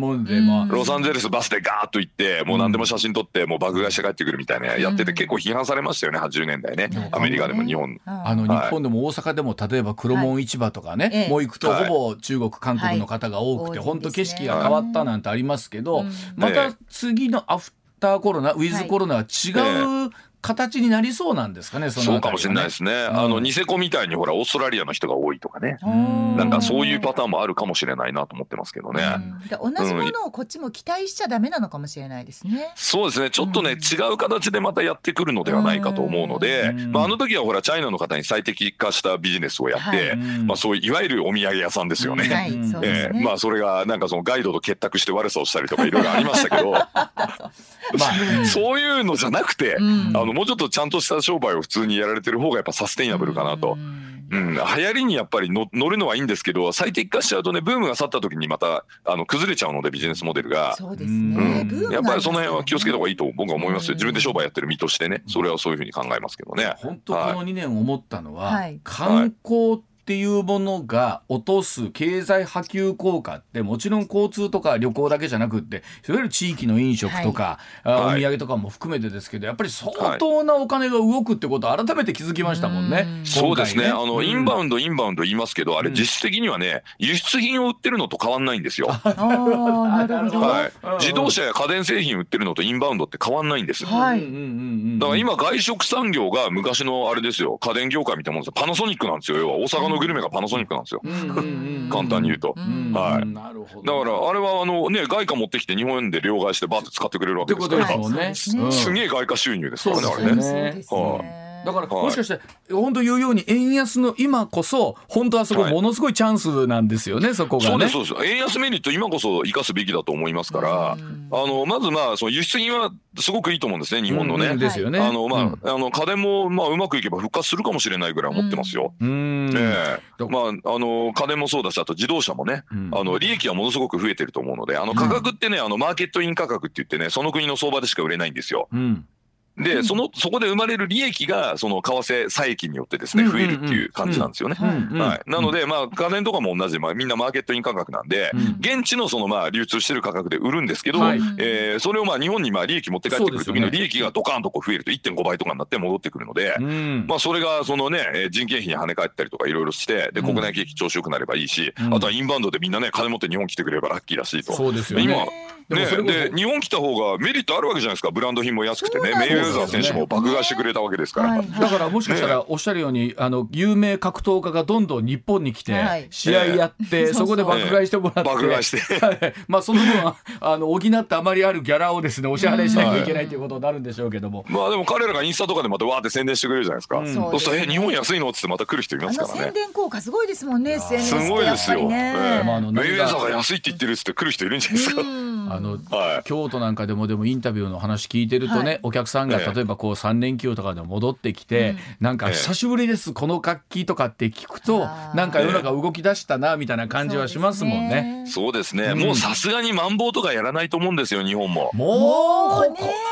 ロサンゼルスバスでガーッと行ってもう何でも写真撮ってもう爆買いして帰ってくるみたいなやってて結構批判されましたよね80年代ね。うんアメリカでも日本。あの日はい。本でも大阪でも例えば黒門市場とかね、ええもう行くとはい。ほぼ中国韓国の方が多くて、はい。本当景色が変わったなんてありますけど、うん。またええ次のアフターコロナウィズコロナは違う形になりそうなんですかねそのそうかもしれないですね。ん。あのニセコみたいにほらオーストラリアの人が多いとかね。ん。なんかそういうパターンもあるかもしれないなと思ってますけどね。で同じものをこっちも期待しちゃダメなのかもしれないですね。そうですね。ちょっとね、うん。違う形でまたやってくるのではないかと思うので、うん。まあ、あの時はほらチャイナの方に最適化したビジネスをやって、はい。うん。まあ、そういういわゆるお土産屋さんですよね。はえ。まあそれがなんかそのガイドと結託して悪さをしたりとかいろいろありましたけど まあそういうのじゃなくて、うんあのもうちょっとちゃんとした商売を普通にやられてる方がやっぱサステイナブルかなと。うんうん、流行りにやっぱりの乗るのはいいんですけど最適化しちゃうとねブームが去った時にまたあの崩れちゃうのでビジネスモデルが。そうですうんね。やっぱりその辺は気をつけた方がいいと僕は思いますよ。うん自分で商売やってる身としてね、それはそういうふうに考えますけどね。本当この2年思ったのは、はい観光っていうものが落とす経済波及効果ってもちろん交通とか旅行だけじゃなくっていわゆる地域の飲食とか、あはいお土産とかも含めてですけどやっぱり相当なお金が動くってことを改めて気づきましたもんね。うんそうですね。あの、インバウンド、インバウンド言いますけど、あれうん実質的にはね、輸出品を売ってるのと変わんないんですよ。はいうんうん。自動車や家電製品売ってるのとインバウンドって変わんないんです。だはいうんうんうんうんから今外食産業が昔のあれですよ、家電業界みたいなもんですよ。パナソニックなんですよ。要は大阪のグルメがパナソニックなんですよ。簡単に言うと。うん。はい。なるほど。だからあれはあのね外貨持ってきて日本円で両替してバーって使ってくれるわけですから。すげえ外貨収入ですからねあれね。そうですね。そうですね。だからはい。もしかして本当言うように円安の今こそ本当はそこはい。ものすごいチャンスなんですよね、そこがね。そうですそうです。円安メリット今こそ生かすべきだと思いますから、うん。あのまずまあその輸出品はすごくいいと思うんですね日本のね。ですよね。あのまあ、うん。あの家電もまあうまくいけば復活するかもしれないぐらい思ってますよ。うん。ええ。どまああの家電もそうだしあと自動車もね、うん。あの利益はものすごく増えてると思うのであの価格ってね、あのマーケットイン価格って言ってねその国の相場でしか売れないんですよ。うんでそのそこで生まれる利益がその為替差益によってですね増えるっていう感じなんですよね。はい、なので、まあ、家電とかも同じ。で、まあ、みんなマーケットイン価格なんで、うん。現地のそのまあ流通してる価格で売るんですけど、はい。えーそれをまあ日本にまあ利益持って帰ってくる時の利益がドカーンとこう増えると1.5倍とかになって戻ってくるので、うん。まあ、それがそのねえー人件費に跳ね返ったりとかいろいろしてでうん。国内景気調子よくなればいいし、うん。あとはインバウンドでみんなね金持って日本来てくれればラッキーらしいと。そうですよね。今ねで日本来た方がメリットあるわけじゃないですか。ブランド品も安くてね。メイウェザー選手も爆買いしてくれたわけですから、はいだからもしかしたらおっしゃるように、あの有名格闘家がどんどん日本に来て、はい。試合やって、そこで爆買いしてもらって、爆買いして。はい。まあその分はあの補ってあまりあるギャラをですねお支払いしなきゃいけないということになるんでしょうけども。まあでも彼らがインスタとかでまたわーって宣伝してくれるじゃないですか、うん。そうすると「え日本安いの?」っつってまた来る人いあますからね。の宣伝効果すごいですもんね。SNS すってごいですよ、やっぱりね、ええ。まああのメイウェザーが安いって言ってるっつって来る人いるんじゃないですか、うんあのはい。京都なんかでもでもインタビューの話聞いてるとね、はい。お客さんがええ。例えばこう3連休とかで戻ってきて、なんかええ久しぶりですこの楽器とかって聞くと、なんか世の中動き出したなみたいな感じはしますもんね。そうですね、うん。もうさすがにマンボウとかやらないと思うんですよ日本も。もうここ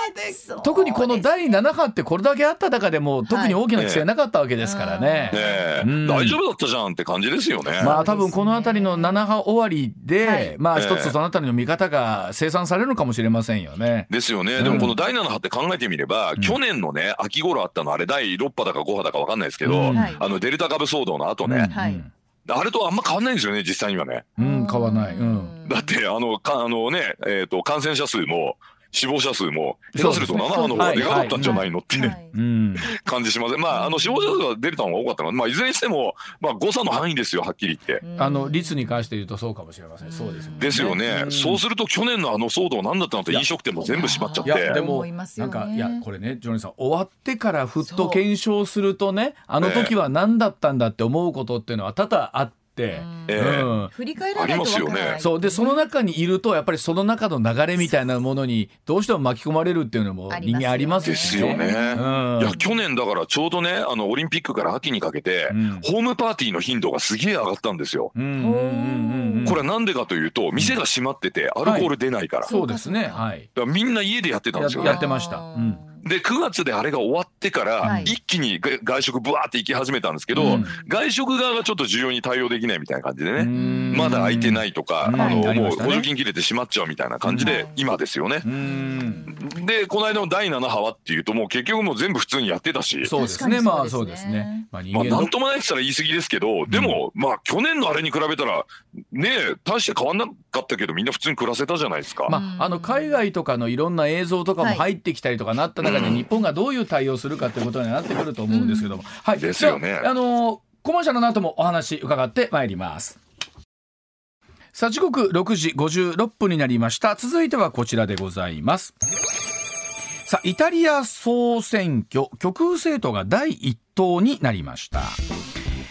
特にこの第7波ってこれだけあった中でも特に大きな規制なかったわけですからね。ねえ、うん。大丈夫だったじゃんって感じですよね、まあ多分この辺りの7波終わりで、はい。まあええ一つその辺りの見方が生産されるのかもしれませんよね。ですよね、うん。でもこの第7波って考えてみれば、ん。去年のね秋頃あったのあれ第6波だか5波だか分かんないですけど、うん。はい。あのデルタ株騒動の後うん。ね、はい。あれとあんま変わんないんですよね実際にはね。うん、買わない。うん。だってあのかあのね、えー、と感染者数も死亡者数も下手すると7そうですね。波の方がでかかったんじゃないのって、はい。うん。感じしませんまああの死亡者数はデルタの方が多かったので、まあ、いずれにしても、まあ、誤差の範囲ですよはっきり言って。あの率に関して言うとそうかもしれません。そうですね。ですよね、うん。そうすると去年のあの騒動なんだったのって飲食店も全部閉まっちゃって。いやでも思いますよね。なんかいやこれねジョニーさん終わってからふっと検証するとねあの時は何だったんだって思うことっていうのは多々あって。ええ。うん。振り返らないとわからありますよねない。そう。でその中にいるとやっぱりその中の流れみたいなものにどうしても巻き込まれるっていうのも人間ありますよね。ですよね。うん。いや去年だからちょうどねあのオリンピックから秋にかけて、うん。ホームパーティーの頻度がすげえ上がったんですよ。うんこれはなんでかというと店が閉まっててアルコール出ないから,、そうですね。はい。だからみんな家でやってたんですよ。ねややっ。てました。うんで9月であれが終わってから、はい。一気にが外食ブワーって行き始めたんですけど、うん。外食側がちょっと需要に対応できないみたいな感じでね、うん。まだ空いてないとか、うん。あのもう補助金切れてしまっちゃうみたいな感じで、うん。今ですよね。うん。でこの間の第7波はっていうともう結局もう全部普通にやってたし。そうですね。まあそうですすね。まあ人まあ、間のなんともないって言ったら言い過ぎですけど、でも、まあ、去年のあれに比べたら、ねえ、大して変わんなかったけど、みんな普通に暮らせたじゃないですか。まあ、あの海外とかのいろんな映像とかも入ってきたりとかなった中で、日本がどういう対応するかということになってくると思うんですけども、はい、ですよね。ああのコマーシャルの後もお話伺ってまいります。さあ時刻6時56分になりました。続いてはこちらでございます。さあイタリア総選挙極右政党が第一党になりました。えー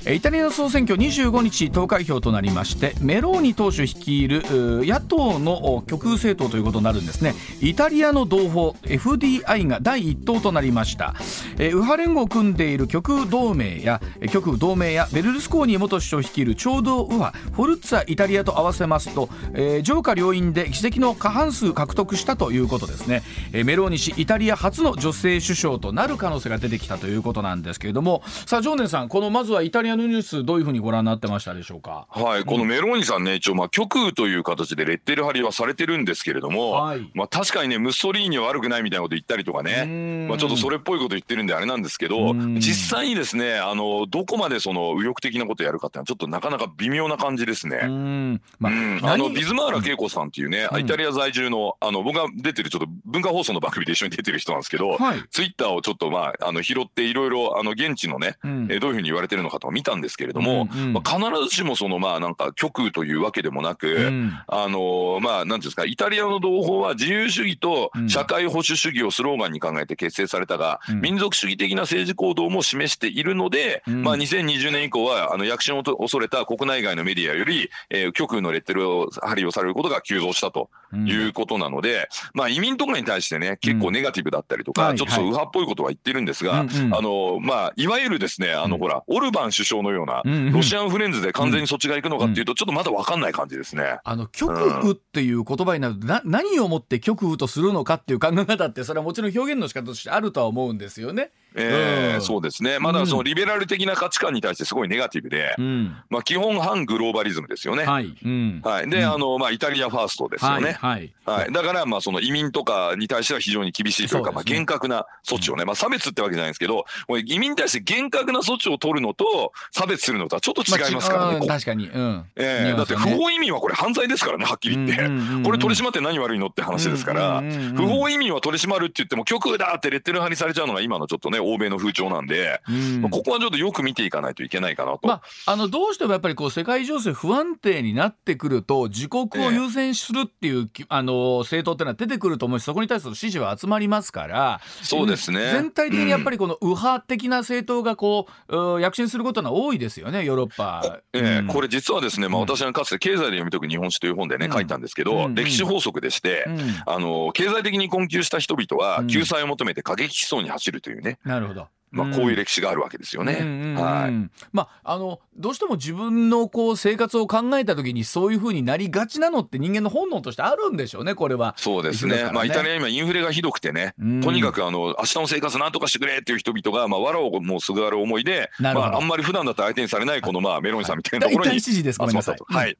イタリアの総選挙25日投開票となりましてメローニ党首率いる野党の極右政党ということになるんですね。イタリアの同胞 FDI が第一党となりました、右派連合を組んでいる極右同盟や極右同盟やベルルスコーニ元首相率いる超同右派フォルッツァイタリアと合わせますと、え上下両院で議席の過半数獲得したということですね、えメローニ氏イタリア初の女性首相となる可能性が出てきたということなんですけれども。さあ常念さんこのまずはイタリアのニュースどういうふうにご覧になってましたでしょうか？はい、このメローニさんね、一応、まあ、極右という形でレッテル貼りはされてるんですけれども、はい。まあ、確かにね、ムッソリーニは悪くないみたいなこと言ったりとかうね、ん。まあ、ちょっとそれっぽいこと言ってるんであれなんですけどうん、実際にですね、あの、どこまでその右翼的なことやるかっていうのは、ちょっとなかなか微妙な感じですね。うん。まあ、うん、あ何のビズマーラ恵子さんっていうね、うん。イタリア在住のあの僕が出てるちょっと文化放送の番組で一緒に出てる人なんですけど、はい。ツイッターをちょっとまああの拾っていろいろあの現地のね、うん。えーどういうふうに言われてるのかとか見たんですけれども、うんうん。まあ、必ずしもそのまあなんか極右というわけでもなく、うん。あのまあなんていうんですかイタリアの同胞は自由主義とうん。社会保守主義をスローガンに考えて結成されたが、うん。民族主義的な政治行動も示しているので、うん。まあ2020年以降はあの躍進をと恐れた国内外のメディアより、えー極右のレッテルを貼りをされることが急増したということなので、まあ移民とかに対してね結構ネガティブだったりとか、はいちょっと右派っぽいことは言ってるんですが、うんうん。あのまあいわゆるですねあの、うん。ほらオルバン首相のような、うんうん。ロシアンフレンズで完全にそっちが行くのかっていうと、ちょっとまだ分かんない感じですね。あの極右っていう言葉になるとな何をもって極右とするのかっていう考え方ってそれはもちろん表現の仕方としてあるとは思うんですよね。えーうん。そうですね。まだそのリベラル的な価値観に対してすごいネガティブで、うん。まあ、基本反グローバリズムですよね。はい。うん。はい、で、あのまあ、イタリアファーストですよね。はいはい。はい、だからまあその移民とかに対しては非常に厳しいというかまあそうですね。厳格な措置をね、まあ、差別ってわけじゃないんですけど移民に対して厳格な措置を取るのと差別するのとはちょっと違いますからね。こう。ん確かに。うん。ええだって不法移民はこれ犯罪ですからねはっきり言って、うんうんうんうん。これ取り締まって何悪いのって話ですから、うんうんうんうん。不法移民は取り締まるって言っても極右だってレッテル貼りされちゃうのが今のちょっとね欧米の風潮なんで、うん。まあここはちょっとよく見ていかないといけないかなと。まあ、あのどうしてもやっぱりこう世界情勢不安定になってくると自国を優先するっていう、きあの政党っていうのは出てくると思うしそこに対する支持は集まりますからそうですね。全体的にやっぱりこの右派的な政党がこう、う躍進することが多いですよねヨーロッパ。ええうん。これ実はですね、まあ、うん。私がかつて経済で読み解く日本史という本でね、うん書いたんですけうど、ん。歴史法則でして、うん。あの経済的に困窮した人々はうん。救済を求めて過激思想に走るというね、なるほど。まあ、こういう歴史があるわけですよね。うんうんうんはい。まああのどうしても自分のこう生活を考えた時にそういうふうになりがちなのって人間の本能としてあるんでしょうねこれは。そうですね。ね。まあ、イタリア今インフレがひどくてね、うん。とにかくあの明日の生活なんとかしてくれっていう人々が、まあ、藁をもうすがる思いで、まあ、あんまり普段だったら相手にされないこの、まあ、メロンさんみたいなところに集まったと。はい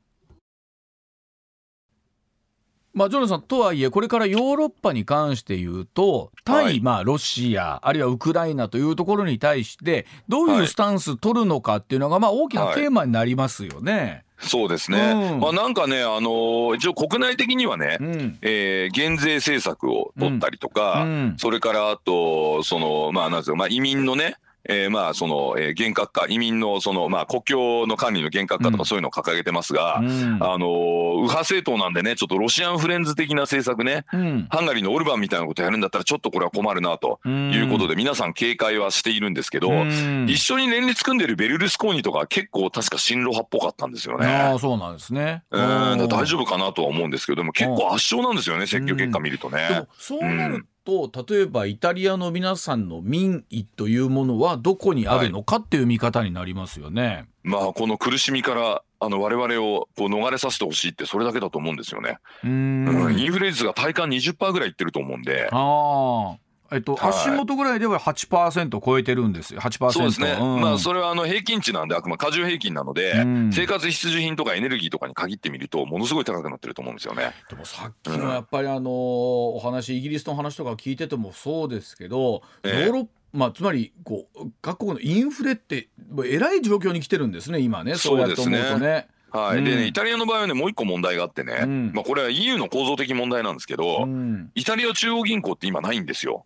まあ、ジョナさんとはいえこれからヨーロッパに関して言うと対、はい。まあ、ロシアあるいはウクライナというところに対してどういうスタンス取るのかっていうのが、まあ、大きなテーマになりますよね。そうですね、うん。まあ、なんかね、あのー一応国内的にはね、うん。えー減税政策を取ったりとか、うん。それからあと、その、まあ、なんですか、まあ、移民のね、えーまあ、その、えー厳格化、移民の、その、まあ、国境の管理の厳格化とうん。かそういうのを掲げてますが、うん。あのー右派政党なんでね、ちょっとロシアンフレンズ的な政策ね、うん。ハンガリーのオルバンみたいなことやるんだったら、ちょっとこれは困るなということで、皆さん警戒はしているんですけど、うん。一緒に連立組んでるベルルスコーニとか結構確か親ロ派っぽかったんですよね。ああそうなんですね。うん、大丈夫夫かなとは思うんですけどでも結構圧勝なんですよね選挙結果見るとね。でもそうなると、例えばイタリアの皆さんの民意というものはどこにあるのかっていう見方になりますよね。まあこの苦しみからあの我々をこう逃れさせてほしいってそれだけだと思うんですよね。ううんんインフレ率が体感20%ぐらいいってると思うんで。ああ。えっと、はい。足元ぐらいでは8%超えてるんですよ。8%。そうですね、ん。まあそれはあの平均値なんであくまで過重平均なので、うん。生活必需品とかエネルギーとかに限ってみるとものすごい高くなってると思うんですよね。でもさっきのやっぱりあのお話イギリスの話とか聞いててもそうですけど、ヨえ。えーロッまあ、つまりこう各国のインフレってえらい状況に来てるんですね今ね。そうやって思うとね。はい、うん。でねイタリアの場合はねもう一個問題があってね、うん。まあ、これは EU の構造的問題なんですけど、うん、イタリア中央銀行って今ないんですよ。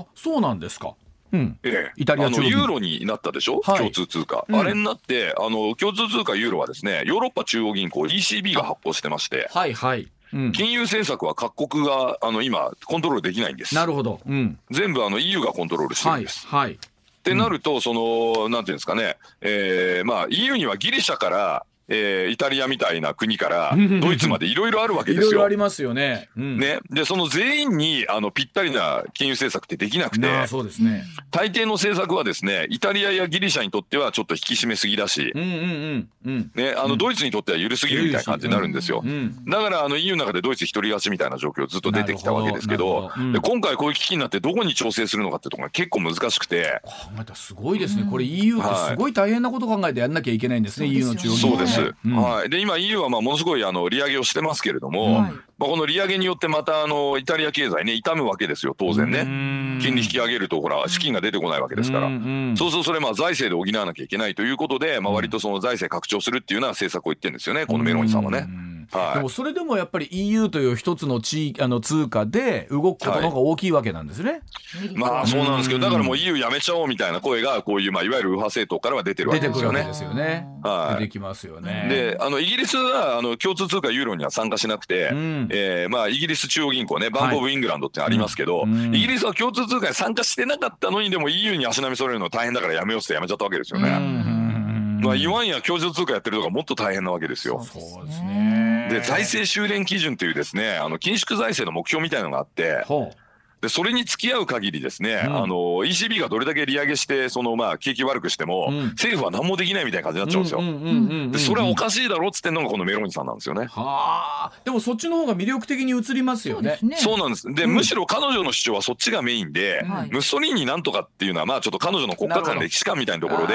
あそうなんですか。うん、ええ、イタリアあのユーロになったでしょ、はい。共通通貨、うん。あれになってあの共通通貨ユーロはですねヨーロッパ中央銀行 ECB が発行してまして。はいはい。うん、金融政策は各国があの今コントロールできないんです。なるほど。うん、全部あの EU がコントロールしてるはいんです、はい。ってなるとそのなんていうんですかね、えーまあ、EU にはギリシャから、えーイタリアみたいな国からドイツまでいろいろあるわけいですよろいろありますよね。うん、ね、でその全員にあのぴったりな金融政策ってできなくてなあそうですね。大抵の政策はですねイタリアやギリシャにとってはちょっと引き締めすぎだし、うんうんうんうん。ね、あのドイツにとっては緩すぎるみたいな感じになるんですよ。うん。だからあの EU の中でドイツ一人勝ちみたいな状況ずっと出てきたわけですけどで今回こういう危機になってどこに調整するのかってところが結構難しくて考えたらすごいですね。これ EU ってすごい大変なこと考えてやんなきゃいけないんですね。はい EU の中央そうです、うん。はい、で今 EU はまあものすごいあの利上げをしてますけれども、はい。まあ、この利上げによってまたあのイタリア経済ね痛むわけですよ当然ね。金利引き上げるとほら資金が出てこないわけですから。そうするとそれまあ財政で補わなきゃいけないということで、まあ、割とその財政拡張するっていうような政策を言ってるんですよねこのメロンさんはね。うんはいでもそれでもやっぱり EU という一つの地域あの通貨で動くことの方が大きいわけなんですね。まあそうなんですけどだからもう EU やめちゃおうみたいな声がこういうまあいわゆる右派政党からは出てるわ出てくるけですよね。わけですよね。はい出てきますよね。であのイギリスはあの共通通貨ユーロには参加しなくて、うんえーまあ、イギリス中央銀行ねバンク・オブ・イングランドってありますけど、うんうんイギリスは共通通貨に参加してなかったのにでも EU に足並み揃えるの大変だからやめようってやめちゃったわけですよね。うんまあ、言わんや共通通貨やってるとかもっと大変なわけですよ。そうですね。で財政修練基準というですねあの緊縮財政の目標みたいなのがあってほでそれに付き合う限りですね、うん。あの ECB がどれだけ利上げしてそのまあ景気悪くしても、うん。政府は何もできないみたいな感じになっちゃうんですよ。でそれはおかしいだろっつってんのがこのメローニさんなんですよね。はあ。でもそっちの方が魅力的に映りますよね。ね。そうなんです。で、うん。むしろ彼女の主張はそっちがメインで、はい。ムッソリーニなんとかっていうのはまあちょっと彼女の国家間歴史観みたいなところで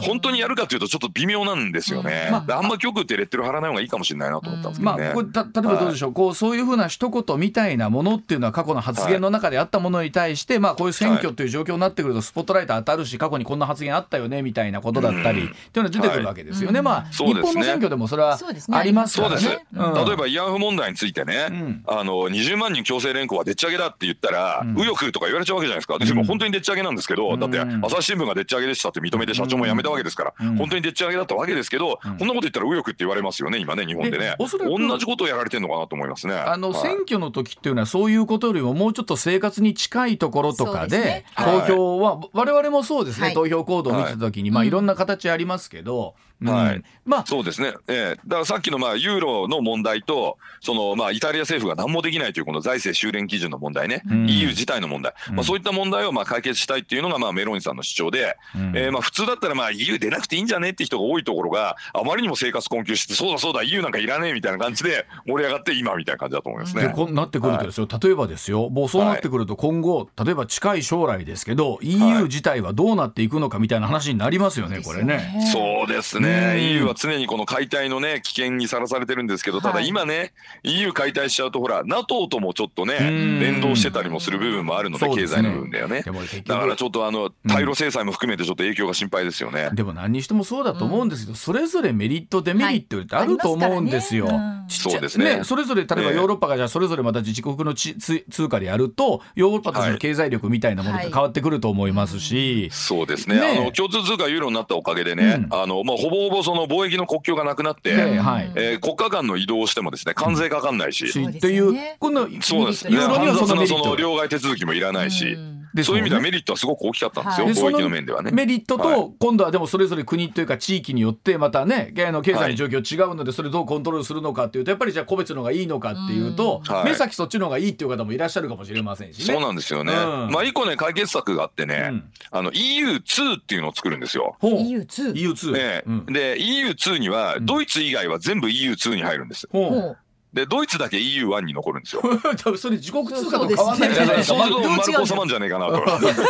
本当にやるかというとちょっと微妙なんですよね、うん。まあであんま極ってレッテル貼らない方がいいかもしれないなと思ったんですけどね、まあ、これた例えばどうでしょう、こうそういうふうな一言みたいなものっていうのは過去の発言の中であったものに対して、まあ、こういう選挙とい。う状況になってくるとスポットライト当たるし過去にこんな発言あったよねみたいなことだったり、うんっていうのは出てくるわけですよね、はいまあ、日本の選挙でもそれはありますからね。そうです、うん。例えば慰安婦問題についてね、うん。あの20万人強制連行はでっち上げだって言ったら、うん。右翼とか言われちゃうわけじゃないですか。でも本当にでっち上げなんですけど、うん。だって朝日新聞がでっち上げでしたって認めて社長も辞めたわけですから、うん。本当にでっち上げだったわけですけど、うん。こんなこと言ったら右翼って言われますよね今ね日本でね。同じことをやられてるのかなと思いますね。あのはい。選挙の時っていうのはそういうことよりももうちょっと生活に近いところとかで投票は我々もそうですね、はい。投票行動を見てた時に、まあうん。いろんな形ありますけど、うんはい。まあ。そうですね、ええ。だからさっきのまあユーロの問題とそのまあイタリア政府が何もできないというこの財政修練基準の問題ね、うん。EU 自体の問題、うん。まあ、そういった問題をまあ解決したいっていうのがまあメローニさんの主張で、うん。えーまあ普通だったらまあ EU 出なくていいんじゃねって人が多いところがあまりにも生活困窮してそうだそうだ EU なんかいらねえみたいな感じで盛り上がって今みたいな感じだと思いますね。でこうなってくるとですよ、例えばですよ。もうそうなってくると今後、例えば近い将来ですけど EU 自体はどうなっていくのかみたいな話になりますよね、これね。そうですうね、ん。EU は常にこの解体のね、危険にさらされてるんですけど、ただはい今ね、EU 解体しちゃうと、ほら、NATO ともちょっとね、うん。連動してたりもする部分もあるので、経済の部分だよね。だからちょっとあの対ロ制裁も含めてちょっと影響が心配ですよね。でも何にしてもそうだと思うんですけど、それぞれメリットデメリットってあると思うんですよ。そうですね。それぞれ例えばヨーロッパがじゃあそれぞれまた自治国のちつ通貨でやるとヨーロッパとしての経済力みたいなものが変わってくると思いますし、そうですね。ねあの共通通貨ユーロになったおかげでね、うん。あのまあ、ほぼほぼその貿易の国境がなくなって、ではい。えー国家間の移動をしてもですね関税かかんないし、っていうですよね今度そうです。ねユーロにはその両替手続きもいらないし、でそういう意味ではねメリットはすごく大きかったんですよ、はい。貿易の面ではね。メリットはい。と今度はでもそれぞれ国というか地域によってまたねあの経済の状況違うのでそれどうコントロールするのかっていうとやっぱりじゃあ個別の方がいいのかっていうとう目先そっちの方がいいっていう方もいらっしゃるかもしれませんしね。そうなんですよね。うん。まあ一個ね解決策があってね、うん。あの EU2 っていうのを作るんですよ。ほう。EU2 EU2 ね。うん。で EU2 にはんドイツ以外は全部 EU2 に入るんです。ほうでドイツだけ EU1 に残るんですよ。多分それ自国通貨と変わんないんじゃないですか。そうするとどう違うんだ丸く収まるんじゃねえかなと。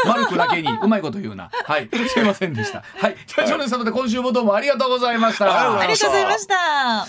マルクだけにうまいこと言うな。はい、すいませんでした。はい、じゃあ、ジョネさんで今週もどうもありがとうございました。ありがとうございました